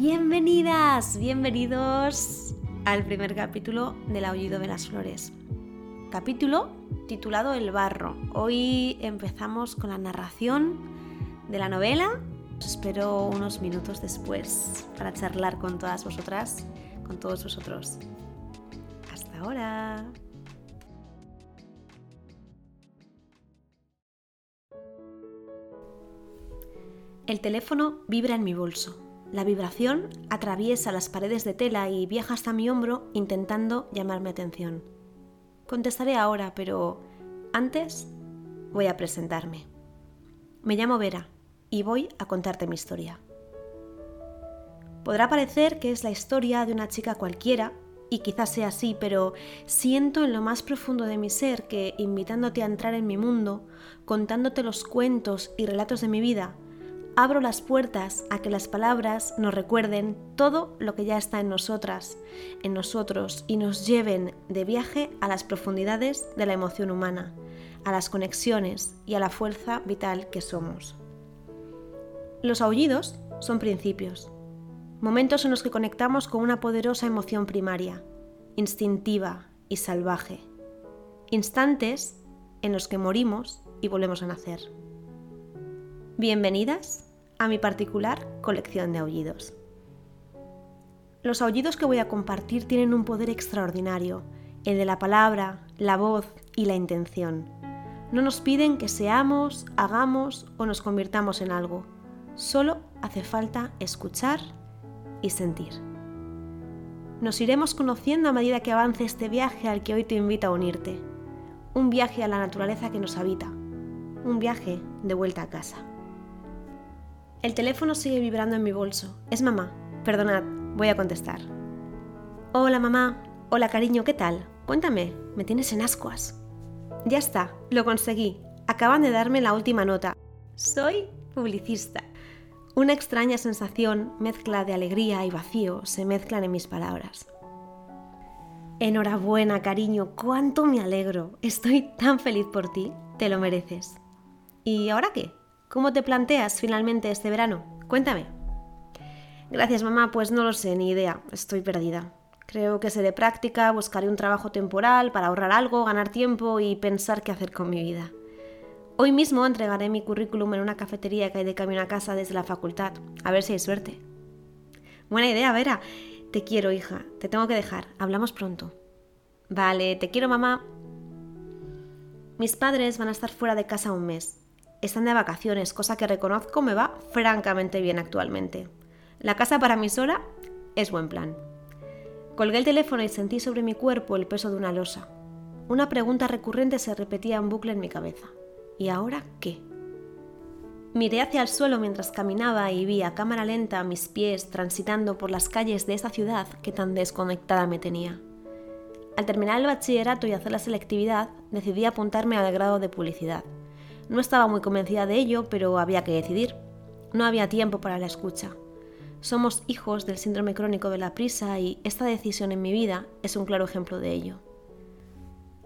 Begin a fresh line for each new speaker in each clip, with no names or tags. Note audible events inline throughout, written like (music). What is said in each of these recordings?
Bienvenidas, bienvenidos al primer capítulo del Aullido de las Flores. Capítulo titulado El barro. Hoy empezamos con la narración de la novela. Os espero unos minutos después para charlar con todas vosotras, con todos vosotros. Hasta ahora. El teléfono vibra en mi bolso. La vibración atraviesa las paredes de tela y viaja hasta mi hombro intentando llamarme atención. Contestaré ahora, pero antes voy a presentarme. Me llamo Vera y voy a contarte mi historia. Podrá parecer que es la historia de una chica cualquiera, y quizás sea así, pero siento en lo más profundo de mi ser que, invitándote a entrar en mi mundo, contándote los cuentos y relatos de mi vida, abro las puertas a que las palabras nos recuerden todo lo que ya está en nosotras, en nosotros, y nos lleven de viaje a las profundidades de la emoción humana, a las conexiones y a la fuerza vital que somos. Los aullidos son principios, momentos en los que conectamos con una poderosa emoción primaria, instintiva y salvaje, instantes en los que morimos y volvemos a nacer. Bienvenidas a mi particular colección de aullidos. Los aullidos que voy a compartir tienen un poder extraordinario, el de la palabra, la voz y la intención. No nos piden que seamos, hagamos o nos convirtamos en algo. Solo hace falta escuchar y sentir. Nos iremos conociendo a medida que avance este viaje al que hoy te invito a unirte. Un viaje a la naturaleza que nos habita. Un viaje de vuelta a casa. El teléfono sigue vibrando en mi bolso. Es mamá. Perdonad, voy a contestar. Hola mamá. Hola cariño, ¿qué tal? Cuéntame, me tienes en ascuas. Ya está, lo conseguí. Acaban de darme la última nota. Soy publicista. Una extraña sensación, mezcla de alegría y vacío, se mezclan en mis palabras. Enhorabuena, cariño, cuánto me alegro. Estoy tan feliz por ti, te lo mereces. ¿Y ahora qué? ¿Cómo te planteas finalmente este verano? Cuéntame. Gracias mamá, pues no lo sé, ni idea, estoy perdida. Creo que seré práctica, buscaré un trabajo temporal para ahorrar algo, ganar tiempo y pensar qué hacer con mi vida. Hoy mismo entregaré mi currículum en una cafetería que hay de camino a casa desde la facultad, a ver si hay suerte. Buena idea, Vera. Te quiero, hija. Te tengo que dejar. Hablamos pronto. Vale, te quiero, mamá. Mis padres van a estar fuera de casa un mes están de vacaciones, cosa que reconozco me va francamente bien actualmente. La casa para mí sola es buen plan. Colgué el teléfono y sentí sobre mi cuerpo el peso de una losa. Una pregunta recurrente se repetía en bucle en mi cabeza. ¿Y ahora qué? Miré hacia el suelo mientras caminaba y vi a cámara lenta mis pies transitando por las calles de esa ciudad que tan desconectada me tenía. Al terminar el bachillerato y hacer la selectividad, decidí apuntarme al grado de publicidad. No estaba muy convencida de ello, pero había que decidir. No había tiempo para la escucha. Somos hijos del síndrome crónico de la prisa y esta decisión en mi vida es un claro ejemplo de ello.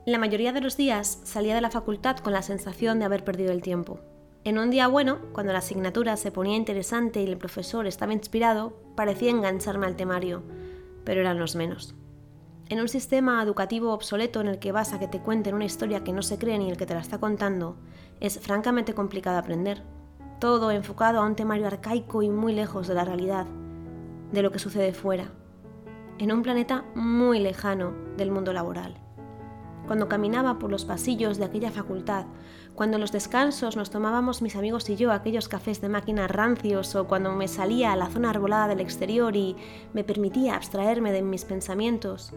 La mayoría de los días salía de la facultad con la sensación de haber perdido el tiempo. En un día bueno, cuando la asignatura se ponía interesante y el profesor estaba inspirado, parecía engancharme al temario, pero eran los menos. En un sistema educativo obsoleto en el que vas a que te cuenten una historia que no se cree ni el que te la está contando, es francamente complicado aprender. Todo enfocado a un temario arcaico y muy lejos de la realidad, de lo que sucede fuera, en un planeta muy lejano del mundo laboral. Cuando caminaba por los pasillos de aquella facultad, cuando en los descansos nos tomábamos mis amigos y yo aquellos cafés de máquina rancios o cuando me salía a la zona arbolada del exterior y me permitía abstraerme de mis pensamientos,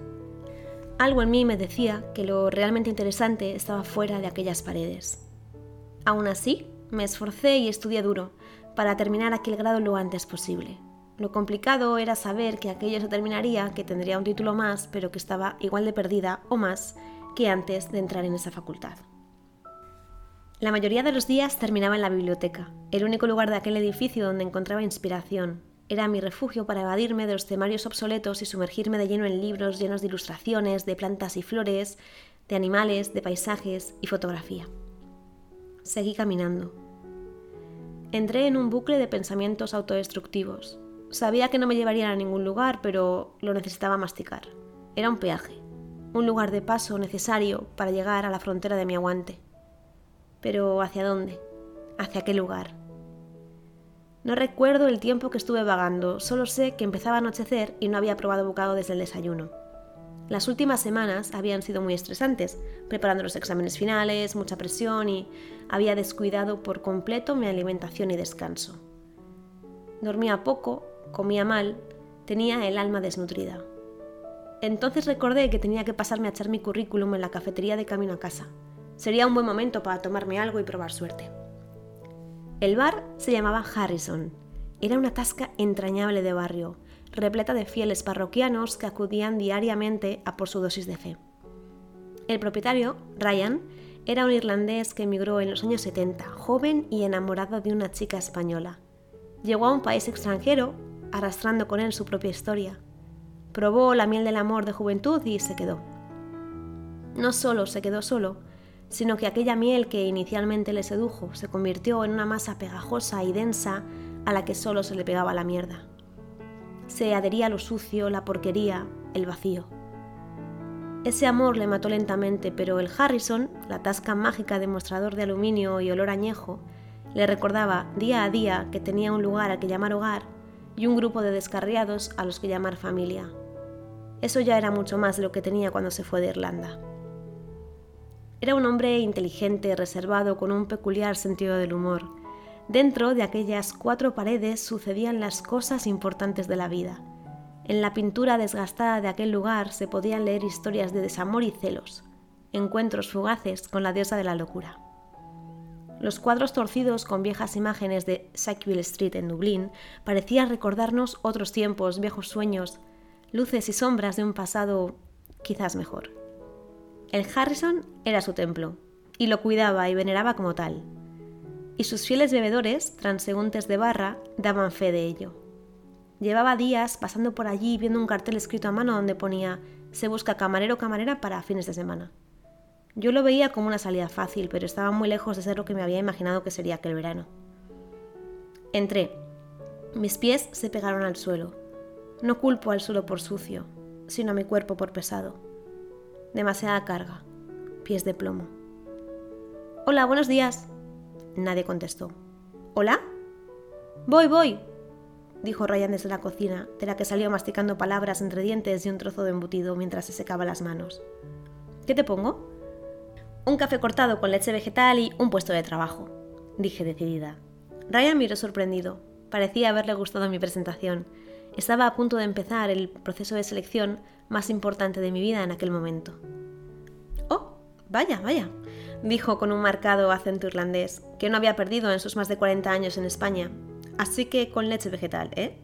algo en mí me decía que lo realmente interesante estaba fuera de aquellas paredes. Aún así, me esforcé y estudié duro para terminar aquel grado lo antes posible. Lo complicado era saber que aquello se terminaría, que tendría un título más, pero que estaba igual de perdida o más que antes de entrar en esa facultad. La mayoría de los días terminaba en la biblioteca, el único lugar de aquel edificio donde encontraba inspiración. Era mi refugio para evadirme de los temarios obsoletos y sumergirme de lleno en libros llenos de ilustraciones, de plantas y flores, de animales, de paisajes y fotografía seguí caminando. Entré en un bucle de pensamientos autodestructivos. Sabía que no me llevarían a ningún lugar, pero lo necesitaba masticar. Era un peaje, un lugar de paso necesario para llegar a la frontera de mi aguante. Pero ¿hacia dónde? ¿Hacia qué lugar? No recuerdo el tiempo que estuve vagando, solo sé que empezaba a anochecer y no había probado bocado desde el desayuno. Las últimas semanas habían sido muy estresantes, preparando los exámenes finales, mucha presión y había descuidado por completo mi alimentación y descanso. Dormía poco, comía mal, tenía el alma desnutrida. Entonces recordé que tenía que pasarme a echar mi currículum en la cafetería de camino a casa. Sería un buen momento para tomarme algo y probar suerte. El bar se llamaba Harrison. Era una tasca entrañable de barrio, repleta de fieles parroquianos que acudían diariamente a por su dosis de fe. El propietario, Ryan, era un irlandés que emigró en los años 70, joven y enamorado de una chica española. Llegó a un país extranjero, arrastrando con él su propia historia. Probó la miel del amor de juventud y se quedó. No solo se quedó solo, sino que aquella miel que inicialmente le sedujo se convirtió en una masa pegajosa y densa a la que solo se le pegaba la mierda se adhería a lo sucio, la porquería, el vacío. Ese amor le mató lentamente, pero el Harrison, la tasca mágica de mostrador de aluminio y olor añejo, le recordaba día a día que tenía un lugar al que llamar hogar y un grupo de descarriados a los que llamar familia. Eso ya era mucho más de lo que tenía cuando se fue de Irlanda. Era un hombre inteligente, reservado, con un peculiar sentido del humor, Dentro de aquellas cuatro paredes sucedían las cosas importantes de la vida. En la pintura desgastada de aquel lugar se podían leer historias de desamor y celos, encuentros fugaces con la diosa de la locura. Los cuadros torcidos con viejas imágenes de Sackville Street en Dublín parecían recordarnos otros tiempos, viejos sueños, luces y sombras de un pasado quizás mejor. El Harrison era su templo, y lo cuidaba y veneraba como tal y sus fieles bebedores, transeúntes de barra, daban fe de ello. Llevaba días pasando por allí viendo un cartel escrito a mano donde ponía se busca camarero o camarera para fines de semana. Yo lo veía como una salida fácil, pero estaba muy lejos de ser lo que me había imaginado que sería aquel verano. Entré. Mis pies se pegaron al suelo. No culpo al suelo por sucio, sino a mi cuerpo por pesado. Demasiada carga. Pies de plomo. Hola, buenos días, Nadie contestó. ¿Hola? Voy, voy, dijo Ryan desde la cocina, de la que salió masticando palabras entre dientes y un trozo de embutido mientras se secaba las manos. ¿Qué te pongo? Un café cortado con leche vegetal y un puesto de trabajo, dije decidida. Ryan miró sorprendido. Parecía haberle gustado mi presentación. Estaba a punto de empezar el proceso de selección más importante de mi vida en aquel momento. Oh, vaya, vaya, dijo con un marcado acento irlandés, que no había perdido en sus más de 40 años en España. Así que con leche vegetal, ¿eh?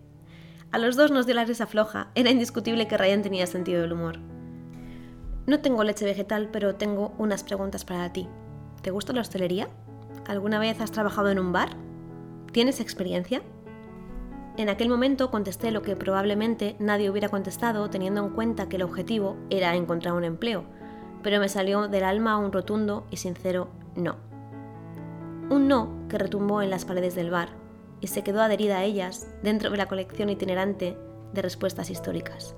A los dos nos dio la risa floja, era indiscutible que Ryan tenía sentido del humor. No tengo leche vegetal, pero tengo unas preguntas para ti. ¿Te gusta la hostelería? ¿Alguna vez has trabajado en un bar? ¿Tienes experiencia? En aquel momento contesté lo que probablemente nadie hubiera contestado teniendo en cuenta que el objetivo era encontrar un empleo, pero me salió del alma un rotundo y sincero no. Un no que retumbó en las paredes del bar y se quedó adherida a ellas dentro de la colección itinerante de respuestas históricas.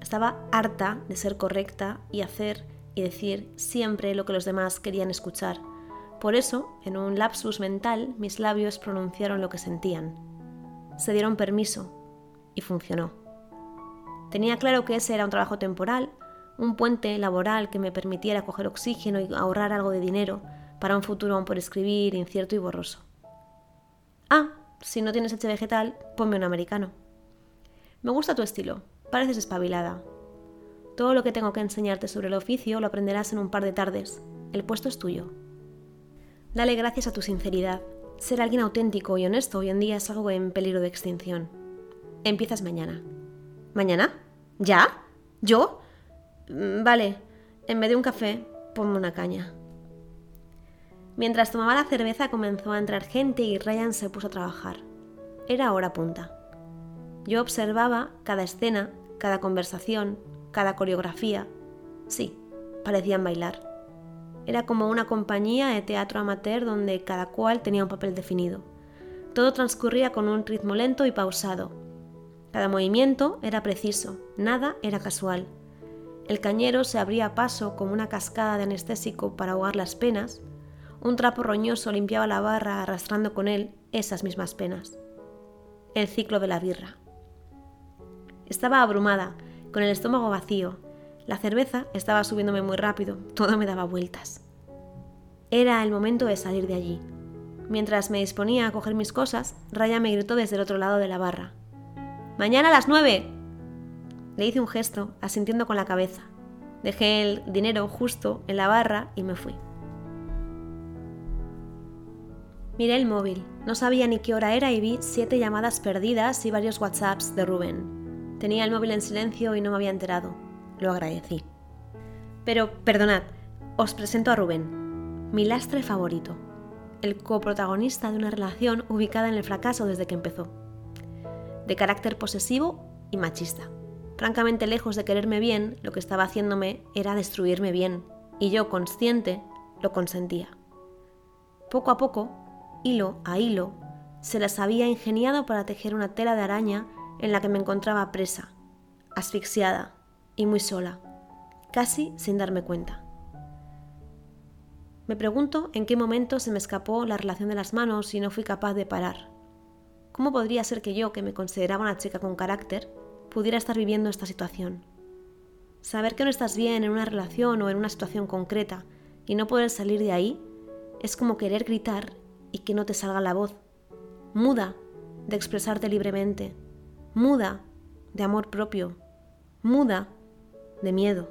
Estaba harta de ser correcta y hacer y decir siempre lo que los demás querían escuchar. Por eso, en un lapsus mental, mis labios pronunciaron lo que sentían. Se dieron permiso y funcionó. Tenía claro que ese era un trabajo temporal un puente laboral que me permitiera coger oxígeno y ahorrar algo de dinero para un futuro aún por escribir, incierto y borroso. Ah, si no tienes leche vegetal, ponme un americano. Me gusta tu estilo, pareces espabilada. Todo lo que tengo que enseñarte sobre el oficio lo aprenderás en un par de tardes. El puesto es tuyo. Dale gracias a tu sinceridad. Ser alguien auténtico y honesto hoy en día es algo en peligro de extinción. Empiezas mañana. ¿Mañana? ¿Ya? ¿Yo? Mm, vale, en vez de un café, ponme una caña. Mientras tomaba la cerveza comenzó a entrar gente y Ryan se puso a trabajar. Era hora punta. Yo observaba cada escena, cada conversación, cada coreografía. Sí, parecían bailar. Era como una compañía de teatro amateur donde cada cual tenía un papel definido. Todo transcurría con un ritmo lento y pausado. Cada movimiento era preciso, nada era casual. El cañero se abría paso como una cascada de anestésico para ahogar las penas. Un trapo roñoso limpiaba la barra arrastrando con él esas mismas penas. El ciclo de la birra. Estaba abrumada, con el estómago vacío. La cerveza estaba subiéndome muy rápido, todo me daba vueltas. Era el momento de salir de allí. Mientras me disponía a coger mis cosas, Raya me gritó desde el otro lado de la barra. ¡Mañana a las nueve! Le hice un gesto, asintiendo con la cabeza. Dejé el dinero justo en la barra y me fui. Miré el móvil. No sabía ni qué hora era y vi siete llamadas perdidas y varios WhatsApps de Rubén. Tenía el móvil en silencio y no me había enterado. Lo agradecí. Pero, perdonad, os presento a Rubén, mi lastre favorito el coprotagonista de una relación ubicada en el fracaso desde que empezó. De carácter posesivo y machista. Francamente lejos de quererme bien, lo que estaba haciéndome era destruirme bien, y yo, consciente, lo consentía. Poco a poco, hilo a hilo, se las había ingeniado para tejer una tela de araña en la que me encontraba presa, asfixiada y muy sola, casi sin darme cuenta. Me pregunto en qué momento se me escapó la relación de las manos y no fui capaz de parar. ¿Cómo podría ser que yo, que me consideraba una chica con carácter, pudiera estar viviendo esta situación? Saber que no estás bien en una relación o en una situación concreta y no poder salir de ahí es como querer gritar y que no te salga la voz. Muda de expresarte libremente. Muda de amor propio. Muda de miedo.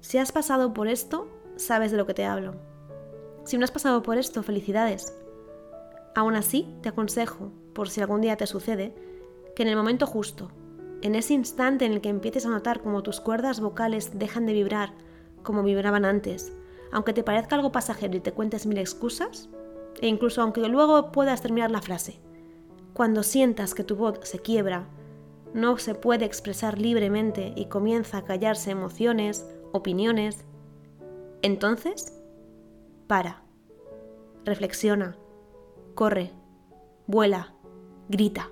Si has pasado por esto, sabes de lo que te hablo. Si no has pasado por esto, felicidades. Aún así, te aconsejo, por si algún día te sucede, que en el momento justo, en ese instante en el que empieces a notar cómo tus cuerdas vocales dejan de vibrar como vibraban antes, aunque te parezca algo pasajero y te cuentes mil excusas, e incluso aunque luego puedas terminar la frase, cuando sientas que tu voz se quiebra, no se puede expresar libremente y comienza a callarse emociones, opiniones, entonces, para, reflexiona, corre, vuela, grita,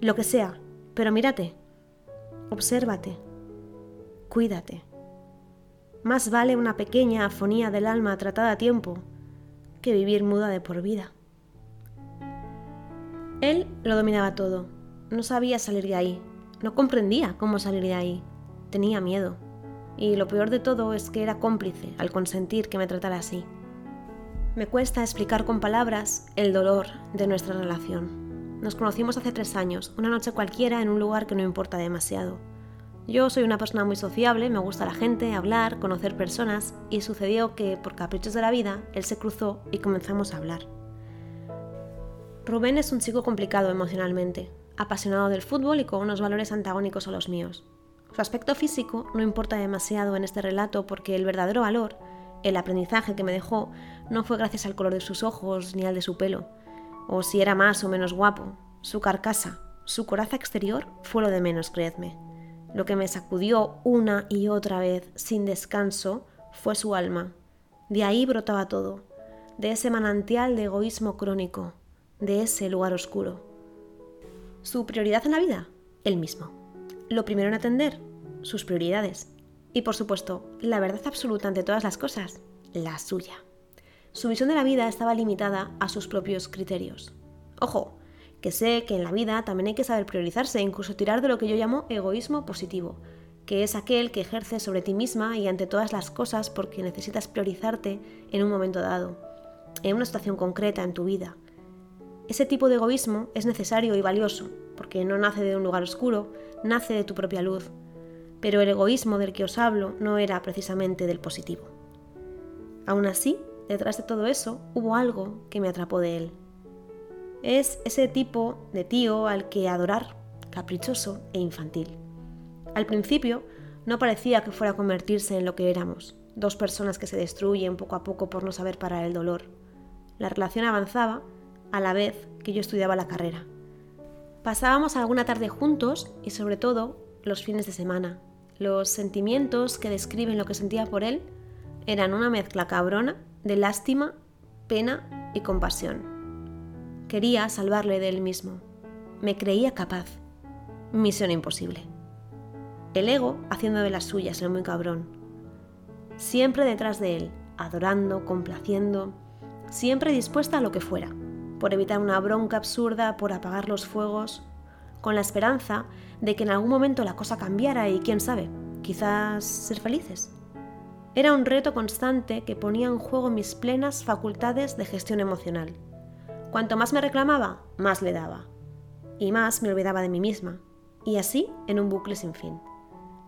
lo que sea, pero mírate, obsérvate, cuídate. Más vale una pequeña afonía del alma tratada a tiempo que vivir muda de por vida. Él lo dominaba todo, no sabía salir de ahí, no comprendía cómo salir de ahí, tenía miedo y lo peor de todo es que era cómplice al consentir que me tratara así. Me cuesta explicar con palabras el dolor de nuestra relación. Nos conocimos hace tres años, una noche cualquiera en un lugar que no importa demasiado. Yo soy una persona muy sociable, me gusta la gente, hablar, conocer personas, y sucedió que, por caprichos de la vida, él se cruzó y comenzamos a hablar. Rubén es un chico complicado emocionalmente, apasionado del fútbol y con unos valores antagónicos a los míos. Su aspecto físico no importa demasiado en este relato porque el verdadero valor, el aprendizaje que me dejó, no fue gracias al color de sus ojos ni al de su pelo, o si era más o menos guapo. Su carcasa, su coraza exterior fue lo de menos, creedme. Lo que me sacudió una y otra vez, sin descanso, fue su alma. De ahí brotaba todo, de ese manantial de egoísmo crónico, de ese lugar oscuro. ¿Su prioridad en la vida? El mismo. Lo primero en atender, sus prioridades. Y por supuesto, la verdad absoluta ante todas las cosas, la suya. Su visión de la vida estaba limitada a sus propios criterios. Ojo, que sé que en la vida también hay que saber priorizarse incluso tirar de lo que yo llamo egoísmo positivo, que es aquel que ejerce sobre ti misma y ante todas las cosas porque necesitas priorizarte en un momento dado, en una situación concreta en tu vida. Ese tipo de egoísmo es necesario y valioso, porque no nace de un lugar oscuro, nace de tu propia luz, pero el egoísmo del que os hablo no era precisamente del positivo. Aún así, detrás de todo eso hubo algo que me atrapó de él. Es ese tipo de tío al que adorar, caprichoso e infantil. Al principio no parecía que fuera a convertirse en lo que éramos, dos personas que se destruyen poco a poco por no saber parar el dolor. La relación avanzaba a la vez que yo estudiaba la carrera. Pasábamos alguna tarde juntos y sobre todo los fines de semana. Los sentimientos que describen lo que sentía por él eran una mezcla cabrona de lástima, pena y compasión. Quería salvarle de él mismo. Me creía capaz. Misión imposible. El ego haciendo de las suyas, el muy cabrón. Siempre detrás de él, adorando, complaciendo, siempre dispuesta a lo que fuera, por evitar una bronca absurda, por apagar los fuegos, con la esperanza de que en algún momento la cosa cambiara y quién sabe, quizás ser felices. Era un reto constante que ponía en juego mis plenas facultades de gestión emocional. Cuanto más me reclamaba, más le daba. Y más me olvidaba de mí misma. Y así en un bucle sin fin.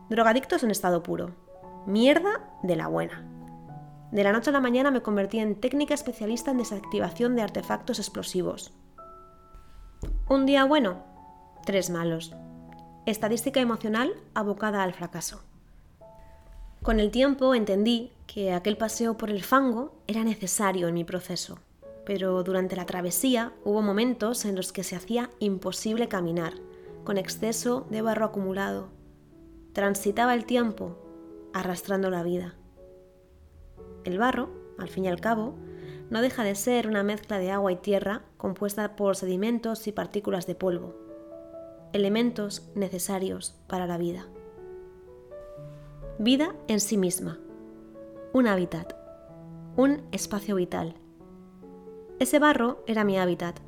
Drogadictos en estado puro. Mierda de la buena. De la noche a la mañana me convertí en técnica especialista en desactivación de artefactos explosivos. Un día bueno, tres malos. Estadística emocional abocada al fracaso. Con el tiempo entendí que aquel paseo por el fango era necesario en mi proceso, pero durante la travesía hubo momentos en los que se hacía imposible caminar, con exceso de barro acumulado. Transitaba el tiempo, arrastrando la vida. El barro, al fin y al cabo, no deja de ser una mezcla de agua y tierra compuesta por sedimentos y partículas de polvo, elementos necesarios para la vida. Vida en sí misma. Un hábitat. Un espacio vital. Ese barro era mi hábitat.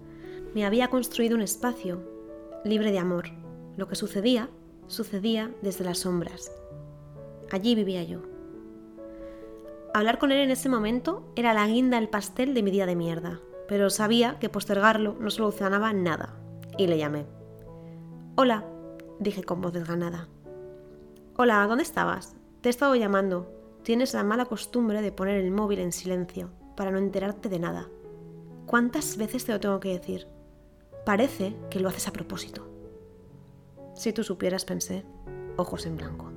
Me había construido un espacio libre de amor. Lo que sucedía, sucedía desde las sombras. Allí vivía yo. Hablar con él en ese momento era la guinda del pastel de mi día de mierda, pero sabía que postergarlo no solucionaba nada, y le llamé. Hola, dije con voz desganada. Hola, ¿dónde estabas? Te he estado llamando. Tienes la mala costumbre de poner el móvil en silencio para no enterarte de nada. ¿Cuántas veces te lo tengo que decir? Parece que lo haces a propósito. Si tú supieras, pensé, ojos en blanco.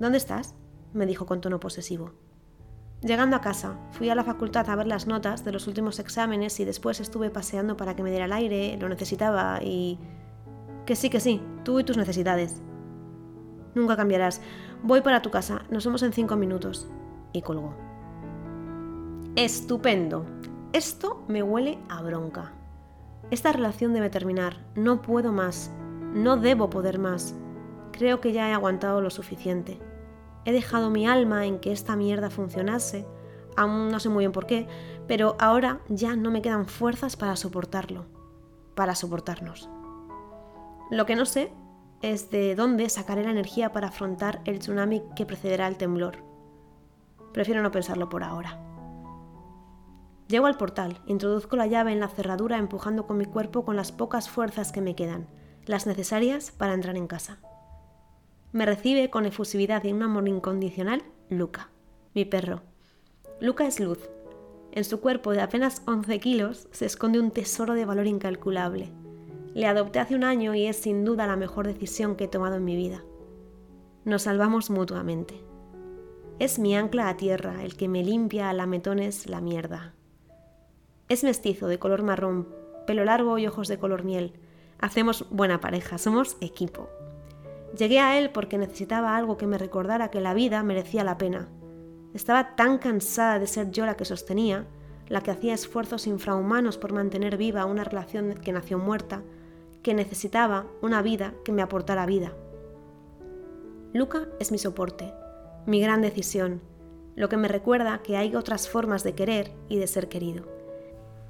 ¿Dónde estás? me dijo con tono posesivo. Llegando a casa, fui a la facultad a ver las notas de los últimos exámenes y después estuve paseando para que me diera el aire, lo necesitaba y... Que sí, que sí, tú y tus necesidades. Nunca cambiarás. Voy para tu casa, nos vemos en cinco minutos. Y colgó. Estupendo. Esto me huele a bronca. Esta relación debe terminar. No puedo más. No debo poder más. Creo que ya he aguantado lo suficiente. He dejado mi alma en que esta mierda funcionase, aún no sé muy bien por qué, pero ahora ya no me quedan fuerzas para soportarlo, para soportarnos. Lo que no sé es de dónde sacaré la energía para afrontar el tsunami que precederá al temblor. Prefiero no pensarlo por ahora. Llego al portal, introduzco la llave en la cerradura empujando con mi cuerpo con las pocas fuerzas que me quedan, las necesarias para entrar en casa. Me recibe con efusividad y un amor incondicional Luca, mi perro. Luca es luz. En su cuerpo de apenas 11 kilos se esconde un tesoro de valor incalculable le adopté hace un año y es sin duda la mejor decisión que he tomado en mi vida. Nos salvamos mutuamente. Es mi ancla a tierra, el que me limpia a lametones la mierda. Es mestizo, de color marrón, pelo largo y ojos de color miel. Hacemos buena pareja, somos equipo. Llegué a él porque necesitaba algo que me recordara que la vida merecía la pena. Estaba tan cansada de ser yo la que sostenía, la que hacía esfuerzos infrahumanos por mantener viva una relación que nació muerta, que necesitaba una vida que me aportara vida. Luca es mi soporte, mi gran decisión, lo que me recuerda que hay otras formas de querer y de ser querido.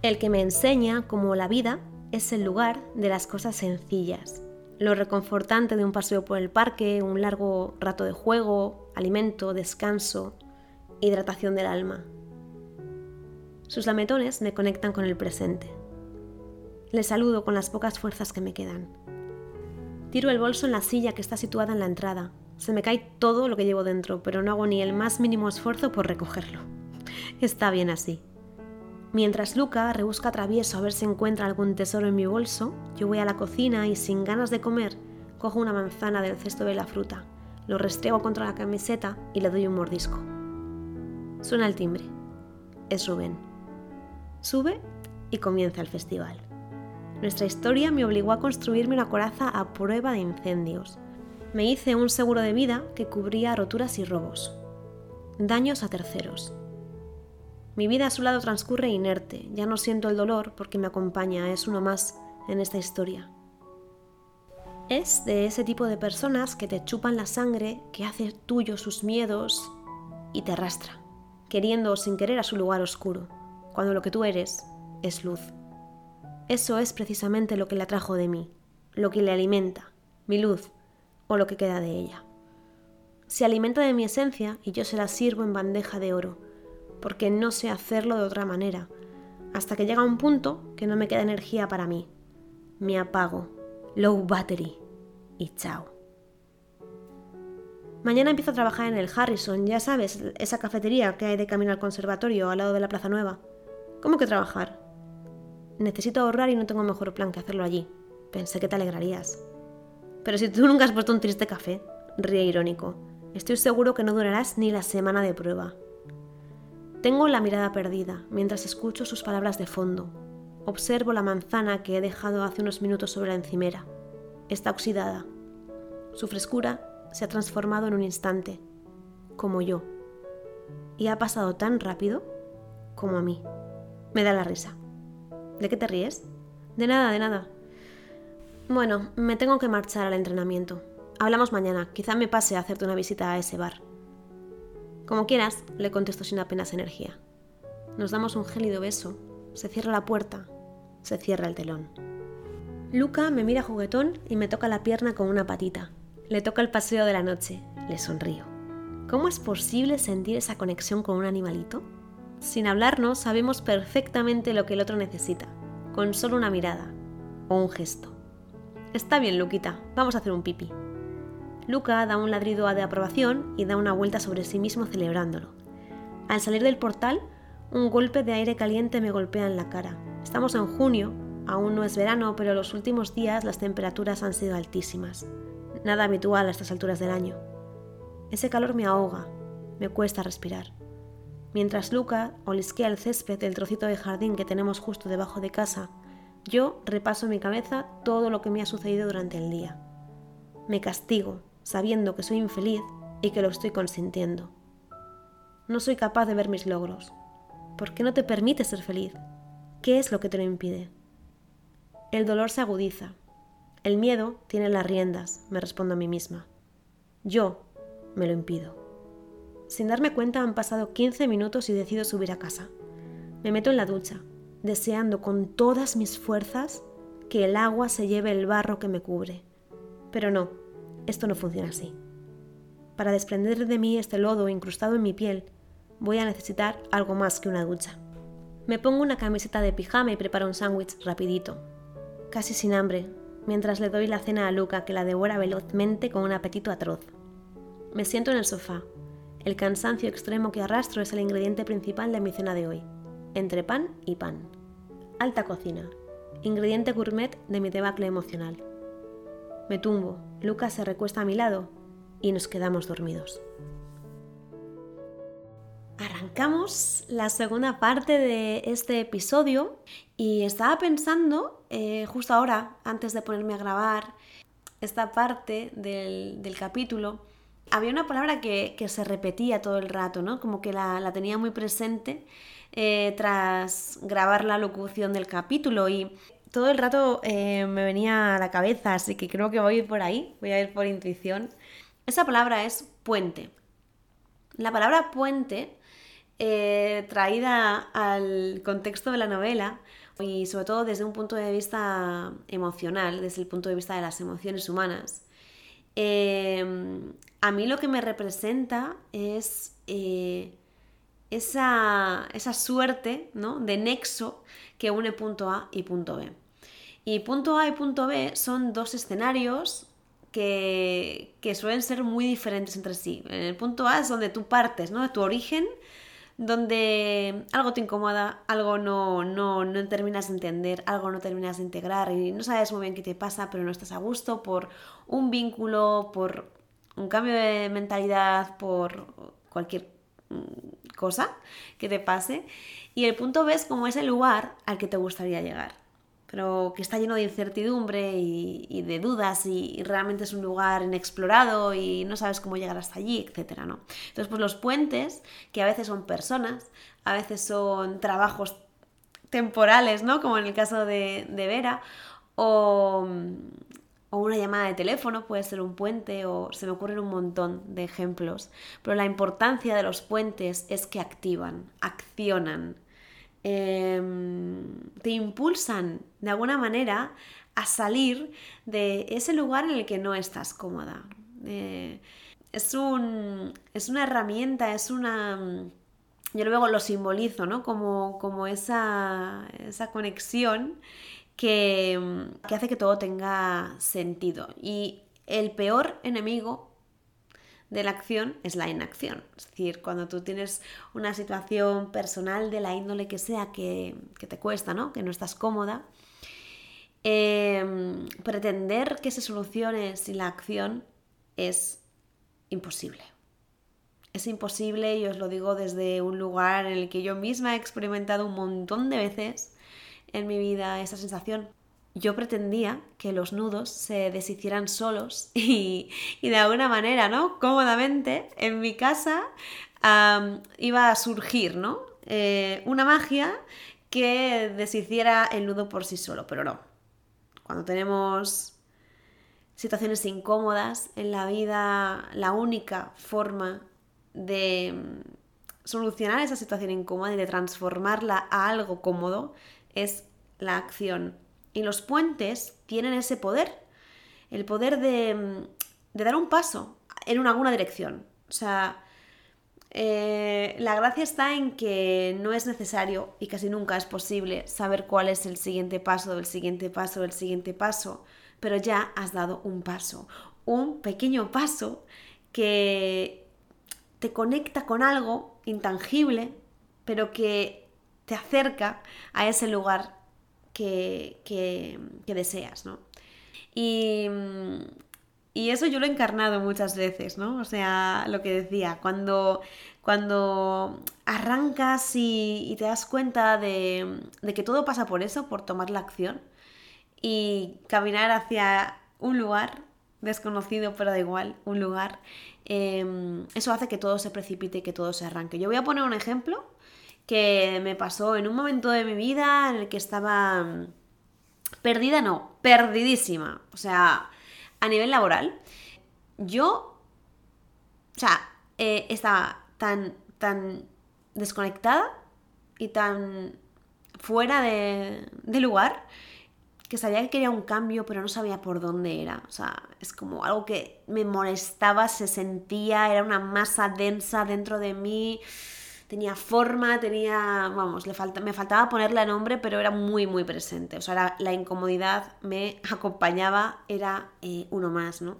El que me enseña cómo la vida es el lugar de las cosas sencillas, lo reconfortante de un paseo por el parque, un largo rato de juego, alimento, descanso, hidratación del alma. Sus lametones me conectan con el presente. Le saludo con las pocas fuerzas que me quedan. Tiro el bolso en la silla que está situada en la entrada. Se me cae todo lo que llevo dentro, pero no hago ni el más mínimo esfuerzo por recogerlo. (laughs) Está bien así. Mientras Luca rebusca travieso a ver si encuentra algún tesoro en mi bolso, yo voy a la cocina y sin ganas de comer, cojo una manzana del cesto de la fruta, lo restrego contra la camiseta y le doy un mordisco. Suena el timbre. Es Rubén. Sube y comienza el festival. Nuestra historia me obligó a construirme una coraza a prueba de incendios. Me hice un seguro de vida que cubría roturas y robos. Daños a terceros. Mi vida a su lado transcurre inerte, ya no siento el dolor porque me acompaña, es uno más en esta historia. Es de ese tipo de personas que te chupan la sangre, que hace tuyo sus miedos y te arrastra, queriendo o sin querer a su lugar oscuro, cuando lo que tú eres es luz. Eso es precisamente lo que le atrajo de mí, lo que le alimenta, mi luz o lo que queda de ella. Se alimenta de mi esencia y yo se la sirvo en bandeja de oro, porque no sé hacerlo de otra manera, hasta que llega un punto que no me queda energía para mí. Me apago, low battery y chao. Mañana empiezo a trabajar en el Harrison, ya sabes, esa cafetería que hay de camino al conservatorio al lado de la Plaza Nueva. ¿Cómo que trabajar? Necesito ahorrar y no tengo mejor plan que hacerlo allí. Pensé que te alegrarías. Pero si tú nunca has puesto un triste café, ríe irónico. Estoy seguro que no durarás ni la semana de prueba. Tengo la mirada perdida mientras escucho sus palabras de fondo. Observo la manzana que he dejado hace unos minutos sobre la encimera. Está oxidada. Su frescura se ha transformado en un instante, como yo. Y ha pasado tan rápido como a mí. Me da la risa. ¿De qué te ríes? De nada, de nada. Bueno, me tengo que marchar al entrenamiento. Hablamos mañana, quizá me pase a hacerte una visita a ese bar. Como quieras, le contesto sin apenas energía. Nos damos un gélido beso, se cierra la puerta, se cierra el telón. Luca me mira juguetón y me toca la pierna con una patita. Le toca el paseo de la noche, le sonrío. ¿Cómo es posible sentir esa conexión con un animalito? Sin hablarnos, sabemos perfectamente lo que el otro necesita, con solo una mirada o un gesto. Está bien, Luquita, vamos a hacer un pipi. Luca da un ladrido de aprobación y da una vuelta sobre sí mismo celebrándolo. Al salir del portal, un golpe de aire caliente me golpea en la cara. Estamos en junio, aún no es verano, pero los últimos días las temperaturas han sido altísimas. Nada habitual a estas alturas del año. Ese calor me ahoga, me cuesta respirar. Mientras Luca olisquea el césped del trocito de jardín que tenemos justo debajo de casa, yo repaso en mi cabeza todo lo que me ha sucedido durante el día. Me castigo sabiendo que soy infeliz y que lo estoy consintiendo. No soy capaz de ver mis logros. ¿Por qué no te permites ser feliz? ¿Qué es lo que te lo impide? El dolor se agudiza. El miedo tiene las riendas, me respondo a mí misma. Yo me lo impido. Sin darme cuenta han pasado 15 minutos y decido subir a casa. Me meto en la ducha, deseando con todas mis fuerzas que el agua se lleve el barro que me cubre. Pero no, esto no funciona así. Para desprender de mí este lodo incrustado en mi piel, voy a necesitar algo más que una ducha. Me pongo una camiseta de pijama y preparo un sándwich rapidito, casi sin hambre, mientras le doy la cena a Luca que la devora velozmente con un apetito atroz. Me siento en el sofá. El cansancio extremo que arrastro es el ingrediente principal de mi cena de hoy, entre pan y pan. Alta cocina, ingrediente gourmet de mi debacle emocional. Me tumbo, Lucas se recuesta a mi lado y nos quedamos dormidos. Arrancamos la segunda parte de este episodio y estaba pensando, eh, justo ahora, antes de ponerme a grabar esta parte del, capítulo, había una palabra que, se repetía todo el rato, ¿no? Como que la, tenía muy presente eh, tras grabar la locución del capítulo y todo el rato eh, me venía a la cabeza, así que creo que voy a ir por ahí, voy a ir por intuición. Esa palabra es puente. La palabra puente, eh, traída al contexto de la novela, y sobre todo desde un punto de vista emocional, desde el punto de vista de las emociones humanas, eh, a mí lo que me representa es esa, esa, suerte ¿no? de nexo que une punto A y punto B. Y punto A y punto B son dos escenarios que, suelen ser muy diferentes entre sí. En el punto A es donde tú partes, ¿no? De tu origen, donde algo te incomoda, algo no, no, no terminas de entender, algo no terminas de integrar y no sabes muy bien qué te pasa, pero no estás a gusto por un vínculo, por un cambio de mentalidad, por cualquier mm, cosa que te pase. Y el punto B es como ese lugar al que te gustaría llegar pero que está lleno de incertidumbre y, de dudas y, realmente es un lugar inexplorado y no sabes cómo llegar hasta allí, etcétera, ¿no? Entonces, pues los puentes, que a veces son personas, a veces son trabajos temporales, ¿no? Como en el caso de, Vera, o, o una llamada de teléfono, puede ser un puente, o se me ocurren un montón de ejemplos. Pero la importancia de los puentes es que activan, accionan, em, te impulsan de alguna manera a salir de ese lugar en el que no estás cómoda. Eh, es, un, es una herramienta, es una... Yo luego lo simbolizo, ¿no? Como, como esa, esa conexión que, hace que todo tenga sentido. Y el peor enemigo de la acción es la inacción. Es decir, cuando tú tienes una situación personal de la índole que sea que, te cuesta, ¿no? que no estás cómoda, em, pretender que se solucione sin la acción es imposible. Es imposible y os lo digo desde un lugar en el que yo misma he experimentado un montón de veces en mi vida esa sensación. Yo pretendía que los nudos se deshicieran solos (laughs) y, de alguna manera, ¿no? Cómodamente, en mi casa iba a surgir, ¿no? Eh, una magia que deshiciera el nudo por sí solo, pero no. Cuando tenemos situaciones incómodas en la vida, la única forma de mm, solucionar esa situación incómoda y de transformarla a algo cómodo es la acción. Y los puentes tienen ese poder, el poder de, dar un paso en una, alguna dirección. O sea, eh, la gracia está en que no es necesario y casi nunca es posible saber cuál es el siguiente paso, del siguiente paso, del siguiente paso, pero ya has dado un paso, un pequeño paso que te conecta con algo intangible, pero que te acerca a ese lugar que, deseas, ¿no? Y, eso yo lo he encarnado muchas veces, ¿no? O sea, lo que decía, cuando, cuando arrancas y, te das cuenta de, que todo pasa por eso, por tomar la acción y caminar hacia un lugar desconocido, pero da igual, un lugar, em, eso hace que todo se precipite y que todo se arranque. Yo voy a poner un ejemplo que me pasó en un momento de mi vida en el que estaba mm, perdida, no, perdidísima. O sea, a nivel laboral, yo, o sea, eh, estaba tan, tan desconectada y tan fuera de, de lugar que sabía que quería un cambio, pero no sabía por dónde era. O sea, es como algo que me molestaba, se sentía, era una masa densa dentro de mí tenía forma, tenía, vamos, le falta, me faltaba ponerle nombre, pero era muy, muy presente. O sea, la, incomodidad me (laughs) acompañaba, era eh, uno más, ¿no?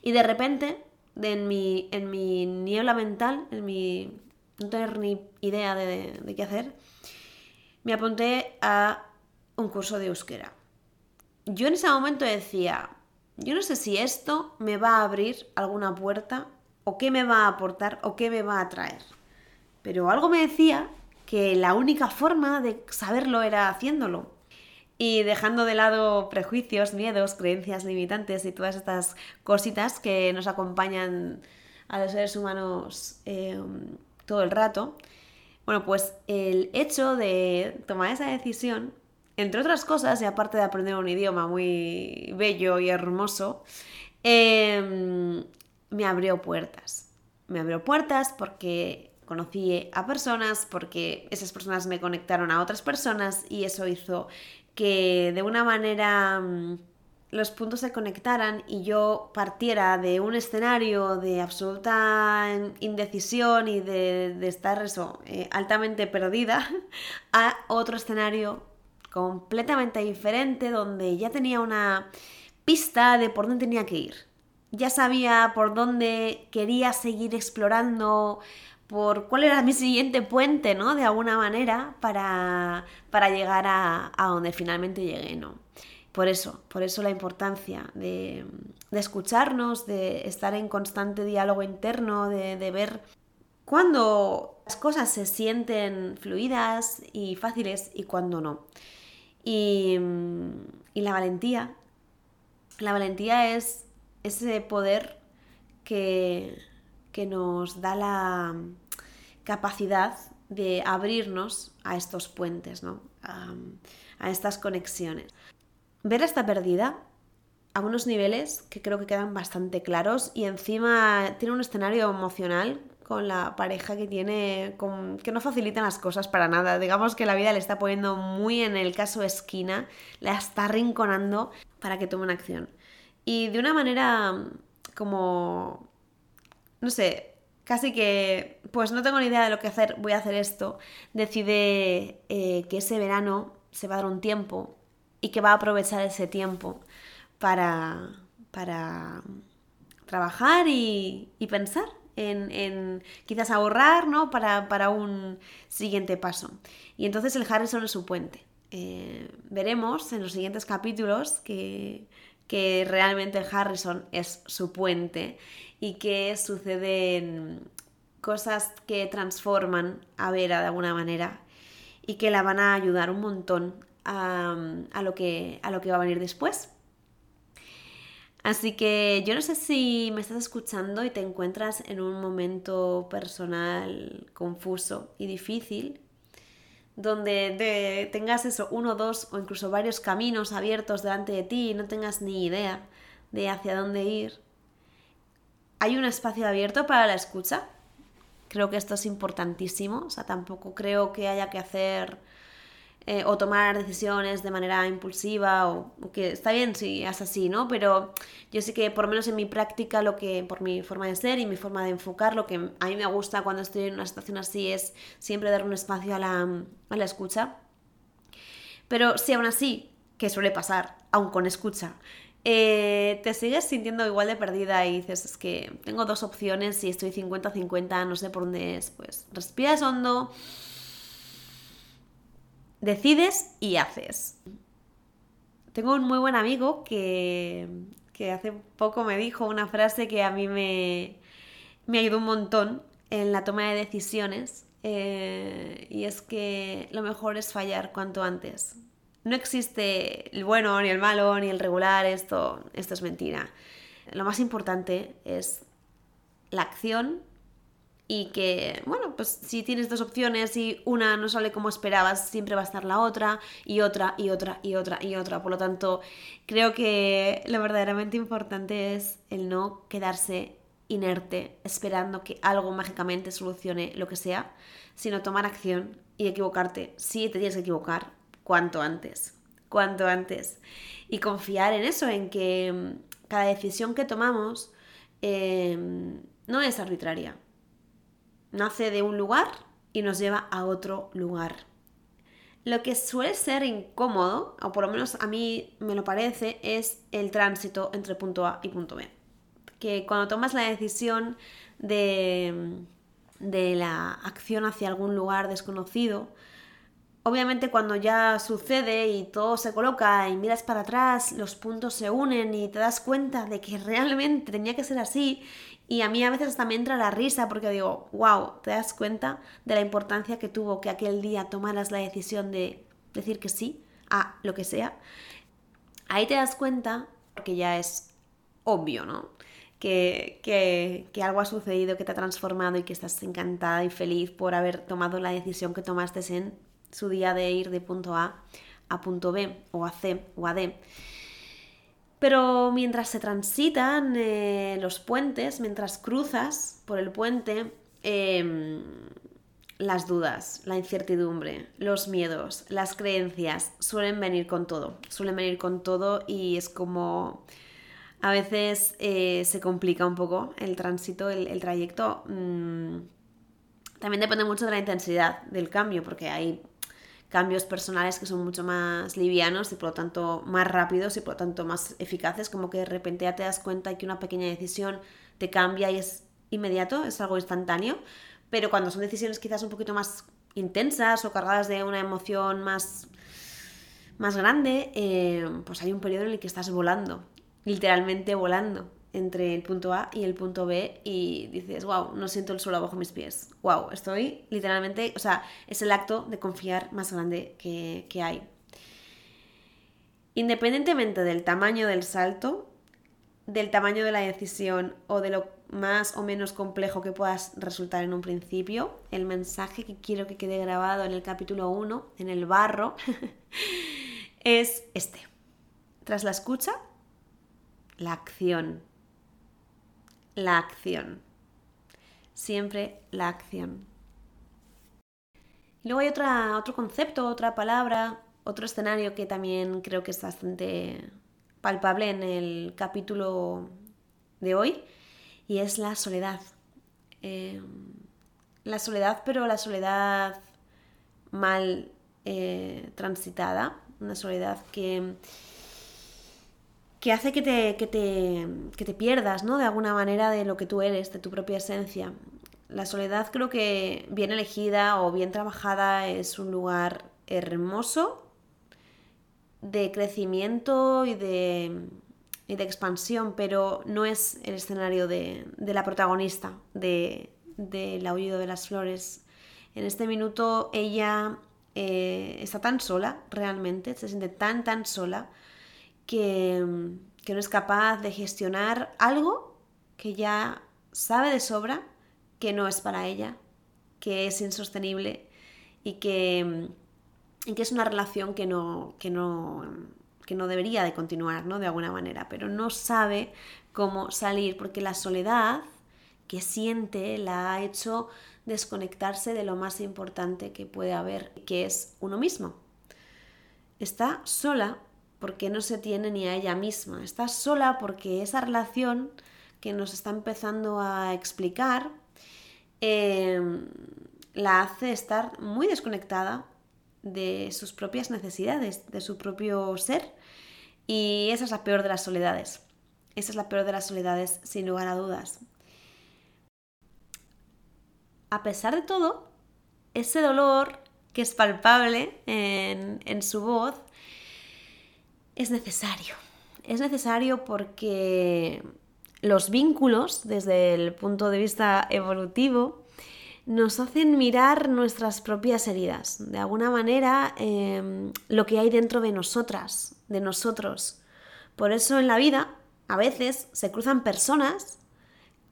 Y de repente, en, mi, en mi niebla mental, en mi no tener ni idea de, de qué hacer, me apunté a un curso de euskera. Yo en ese momento decía, yo no sé si esto me va a abrir alguna puerta o qué me va a aportar o qué me va a traer. Pero algo me decía que la única forma de saberlo era haciéndolo. Y dejando de lado prejuicios, miedos, creencias limitantes y todas estas cositas que nos acompañan a los seres humanos em, todo el rato, bueno, pues el hecho de tomar esa decisión, entre otras cosas, y aparte de aprender un idioma muy bello y hermoso, em, me abrió puertas. Me abrió puertas porque conocí a personas porque esas personas me conectaron a otras personas y eso hizo que de una manera mm, los puntos se conectaran y yo partiera de un escenario de absoluta indecisión y de, estar eso, eh, altamente perdida (laughs) a otro escenario completamente diferente donde ya tenía una pista de por dónde tenía que ir. Ya sabía por dónde quería seguir explorando, por cuál era mi siguiente puente, ¿no? De alguna manera, para, llegar a, donde finalmente llegué, ¿no? Por eso, por eso la importancia de, escucharnos, de estar en constante diálogo interno, de, de ver cuándo las cosas se sienten fluidas y fáciles y cuándo no. Y, y la valentía. La valentía es ese poder que, que nos da la capacidad de abrirnos a estos puentes, ¿no? a, a estas conexiones. Ver está perdida a unos niveles que creo que quedan bastante claros y encima tiene un escenario emocional con la pareja que tiene, que no facilitan las cosas para nada. Digamos que la vida le está poniendo muy en el caso esquina, la está rinconando para que tome una acción. Y de una manera como, no sé, casi que, pues no tengo ni idea de lo que hacer, voy a hacer esto, decide eh, que ese verano se va a dar un tiempo y que va a aprovechar ese tiempo para, para trabajar y, pensar en, quizás ahorrar ¿no? para, para, un siguiente paso. Y entonces el Harrison es su puente. Eh, veremos en los siguientes capítulos que, que realmente el Harrison es su puente y que suceden cosas que transforman a Vera de alguna manera y que la van a ayudar un montón a, lo, que, a lo que va a venir después. Así que yo no sé si me estás escuchando y te encuentras en un momento personal confuso y difícil, donde tengas eso, uno, dos o incluso varios caminos abiertos delante de ti y no tengas ni idea de hacia dónde ir. Hay un espacio abierto para la escucha. Creo que esto es importantísimo. O sea, tampoco creo que haya que hacer eh, o tomar decisiones de manera impulsiva o, que está bien si es así, ¿no? Pero yo sé que por lo menos en mi práctica lo que, por mi forma de ser y mi forma de enfocar, lo que a mí me gusta cuando estoy en una situación así es siempre dar un espacio a la, a la escucha. Pero si aún así, que suele pasar, aún con escucha, eh, te sigues sintiendo igual de perdida y dices, es que tengo dos opciones y estoy 50-50, no sé por dónde es, pues respiras hondo decides y haces. Tengo un muy buen amigo que, hace poco me dijo una frase que a mí me, me ayudó un montón en la toma de decisiones eh, y es que lo mejor es fallar cuanto antes. No existe el bueno ni el malo ni el regular, esto, esto es mentira. Lo más importante es la acción y que, bueno, pues si tienes dos opciones y una no sale como esperabas, siempre va a estar la otra y otra y otra y otra y otra. Por lo tanto, creo que lo verdaderamente importante es el no quedarse inerte esperando que algo mágicamente solucione lo que sea, sino tomar acción y equivocarte. Si te tienes que equivocar, cuanto antes, cuanto antes. Y confiar en eso, en que mm, cada decisión que tomamos eh, no es arbitraria nace de un lugar y nos lleva a otro lugar. Lo que suele ser incómodo, o por lo menos a mí me lo parece, es el tránsito entre punto A y punto B. Que cuando tomas la decisión de, de la acción hacia algún lugar desconocido, obviamente cuando ya sucede y todo se coloca y miras para atrás, los puntos se unen y te das cuenta de que (laughs) realmente tenía que ser así y a mí a veces también entra la risa porque digo, wow, te das cuenta de la importancia que tuvo que aquel día tomaras la decisión de decir que sí a lo que sea. Ahí te das cuenta, porque ya es obvio, ¿no? Que, que, algo ha sucedido, que te ha transformado y que estás encantada y feliz por haber tomado la decisión que tomaste en su día de ir de punto A a punto B o a C o a D. Pero mientras se transitan eh, los puentes, mientras cruzas por el puente, em, las dudas, la incertidumbre, los miedos, las creencias suelen venir con todo, suelen venir con todo y es como a veces eh, se complica un poco el tránsito, el, trayecto. Mm, también depende mucho de la intensidad del cambio, porque hay cambios personales que son mucho más livianos y por lo tanto más rápidos y por lo tanto más eficaces, como que de repente ya te das cuenta que una pequeña decisión te cambia y es inmediato, es algo instantáneo, pero cuando son decisiones quizás un poquito más intensas o cargadas de una emoción más, más grande, eh, pues hay un periodo en el que estás volando, literalmente volando entre el punto A y el punto B y dices, wow, no siento el suelo bajo mis pies. Wow, estoy literalmente, o sea, es el acto de confiar más grande que, hay. Independientemente del tamaño del salto, del tamaño de la decisión o de lo más o menos complejo que puedas resultar en un principio, el mensaje que quiero que quede grabado en el capítulo 1, en el barro, (laughs) es este. Tras la escucha, la acción. La acción. Siempre la acción. luego hay otra, otro concepto, otra palabra, otro escenario que también creo que es bastante palpable en el capítulo de hoy y es la soledad. Eh, la soledad, pero la soledad mal eh, transitada, una soledad que, que hace que te, te, que te pierdas, ¿no? De alguna manera de lo que tú eres, de tu propia esencia. La soledad creo que bien elegida o bien trabajada es un lugar hermoso de crecimiento y de, de expansión, pero no es el escenario de, la protagonista del de, aullido de las flores. En este minuto ella eh, está tan sola, realmente, se siente tan, tan sola, que, que no es capaz de gestionar algo que ya sabe de sobra que no es para ella, que es insostenible y que y que es una relación que no, que no, que no debería de continuar, ¿no? De alguna manera, pero no sabe cómo salir porque la soledad que siente la ha hecho desconectarse de lo más importante que puede haber, que es uno mismo. Está sola porque no se tiene ni a ella misma, está sola porque esa relación que nos está empezando a explicar eh, la hace estar muy desconectada de sus propias necesidades, de su propio ser. Y esa es la peor de las soledades. Esa es la peor de las soledades, sin lugar a dudas. A pesar de todo, ese dolor que es palpable en, en su voz es necesario. Es necesario porque los vínculos, desde el punto de vista evolutivo, nos hacen mirar nuestras propias heridas, de alguna manera em, lo que hay dentro de nosotras, de nosotros. Por eso en la vida a veces se cruzan personas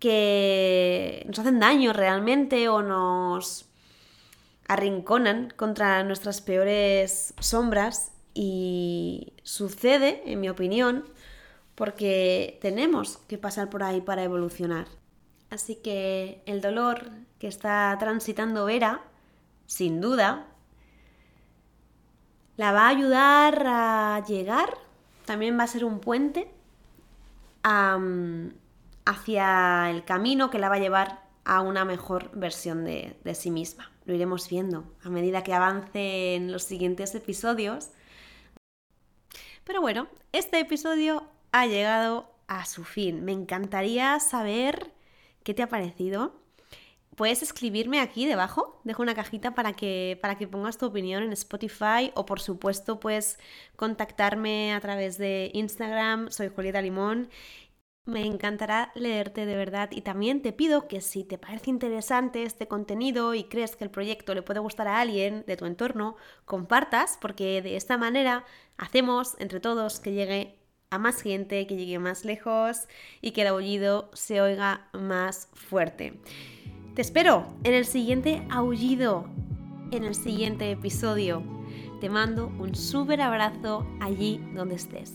que nos hacen daño realmente o nos arrinconan contra nuestras peores sombras y sucede, en mi opinión, porque tenemos que pasar por ahí para evolucionar. Así que el dolor que está transitando Vera, sin duda, la va a ayudar a llegar, también va a ser un puente hacia el camino que la va a llevar a una mejor versión de, de sí misma. Lo iremos viendo a medida que avance en los siguientes episodios. Pero bueno, este episodio ha llegado a su fin. Me encantaría saber qué te ha parecido puedes escribirme aquí debajo, dejo una cajita para que, para que pongas tu opinión en Spotify o por supuesto puedes contactarme a través de Instagram, soy Julieta Limón. Me encantará leerte de verdad y también te pido que si te parece interesante este contenido y crees que el proyecto le puede gustar a alguien de tu entorno, compartas porque de esta manera hacemos entre todos que llegue a más gente, que llegue más lejos y que el aullido se oiga más fuerte. Te espero en el siguiente aullido, en el siguiente episodio. Te mando un súper abrazo allí donde estés.